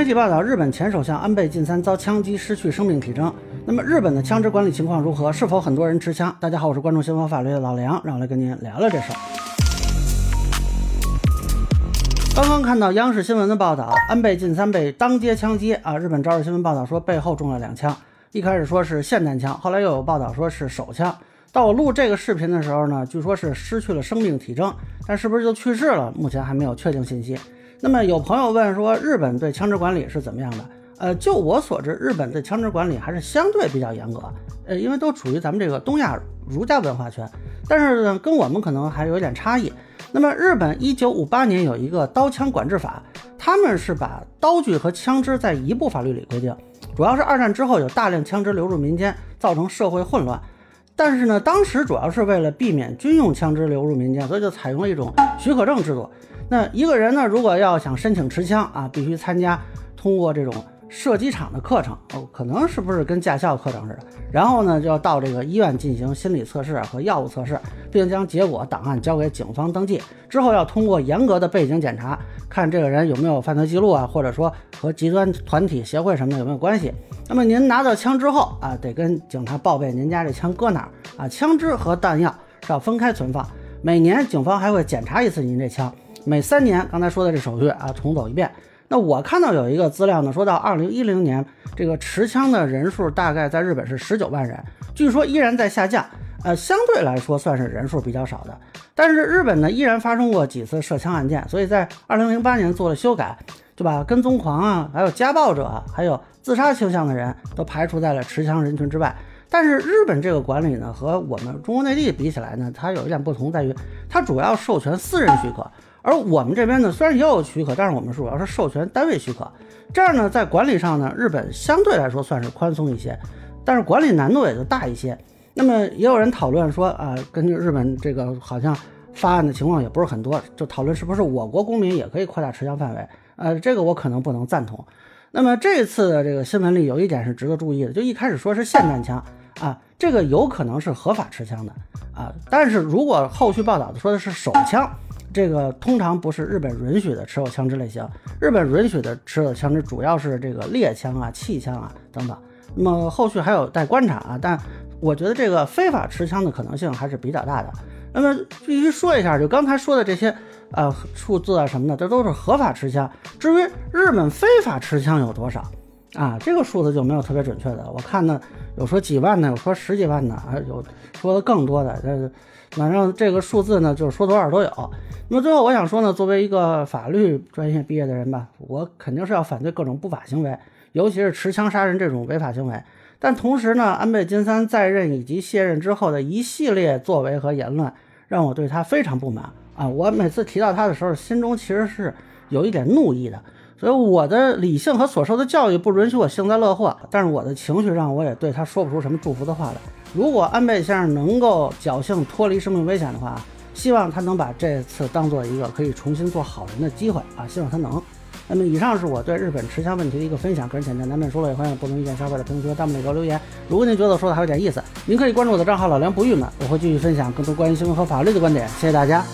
媒体报道，日本前首相安倍晋三遭枪击，失去生命体征。那么，日本的枪支管理情况如何？是否很多人持枪？大家好，我是关注新闻法律的老梁，让我来跟您聊聊这事儿。刚刚看到央视新闻的报道，安倍晋三被当街枪击啊！日本朝日新闻报道说，背后中了两枪，一开始说是霰弹枪，后来又有报道说是手枪。到我录这个视频的时候呢，据说是失去了生命体征，但是不是就去世了？目前还没有确定信息。那么有朋友问说，日本对枪支管理是怎么样的？呃，就我所知，日本对枪支管理还是相对比较严格，呃，因为都处于咱们这个东亚儒家文化圈，但是呢，跟我们可能还有点差异。那么日本一九五八年有一个刀枪管制法，他们是把刀具和枪支在一部法律里规定，主要是二战之后有大量枪支流入民间，造成社会混乱。但是呢，当时主要是为了避免军用枪支流入民间，所以就采用了一种许可证制度。那一个人呢，如果要想申请持枪啊，必须参加通过这种射击场的课程哦，可能是不是跟驾校课程似的？然后呢，就要到这个医院进行心理测试和药物测试，并将结果档案交给警方登记。之后要通过严格的背景检查，看这个人有没有犯罪记录啊，或者说和极端团体协会什么的有没有关系。那么您拿到枪之后啊，得跟警察报备您家这枪搁哪儿啊？枪支和弹药是要分开存放。每年警方还会检查一次您这枪，每三年刚才说的这手续啊重走一遍。那我看到有一个资料呢，说到二零一零年这个持枪的人数大概在日本是十九万人，据说依然在下降，呃，相对来说算是人数比较少的。但是日本呢依然发生过几次涉枪案件，所以在二零零八年做了修改。就把跟踪狂啊，还有家暴者，还有自杀倾向的人都排除在了持枪人群之外。但是日本这个管理呢，和我们中国内地比起来呢，它有一点不同，在于它主要授权私人许可，而我们这边呢，虽然也有许可，但是我们主要是授权单位许可。这样呢，在管理上呢，日本相对来说算是宽松一些，但是管理难度也就大一些。那么也有人讨论说啊，根据日本这个好像发案的情况也不是很多，就讨论是不是我国公民也可以扩大持枪范围。呃，这个我可能不能赞同。那么这次的这个新闻里有一点是值得注意的，就一开始说是霰弹枪啊，这个有可能是合法持枪的啊。但是如果后续报道的说的是手枪，这个通常不是日本允许的持有枪支类型。日本允许的持有枪支主要是这个猎枪啊、气枪啊等等。那么后续还有待观察啊，但我觉得这个非法持枪的可能性还是比较大的。那么必须说一下，就刚才说的这些。呃，数字啊什么的，这都是合法持枪。至于日本非法持枪有多少啊，这个数字就没有特别准确的。我看呢，有说几万的，有说十几万的，啊，有说的更多的。这反正这个数字呢，就是说多少都有。那么最后我想说呢，作为一个法律专业毕业的人吧，我肯定是要反对各种不法行为，尤其是持枪杀人这种违法行为。但同时呢，安倍晋三在任以及卸任之后的一系列作为和言论，让我对他非常不满。啊，我每次提到他的时候，心中其实是有一点怒意的，所以我的理性和所受的教育不允许我幸灾乐祸，但是我的情绪让我也对他说不出什么祝福的话来。如果安倍先生能够侥幸脱离生命危险的话，希望他能把这次当做一个可以重新做好人的机会啊，希望他能。那么以上是我对日本持枪问题的一个分享，个人浅见难免说了，也欢迎不同意见小伙伴在评论区弹幕里给我留言。如果您觉得我说的还有点意思，您可以关注我的账号老梁不郁闷，我会继续分享更多关于新闻和法律的观点。谢谢大家。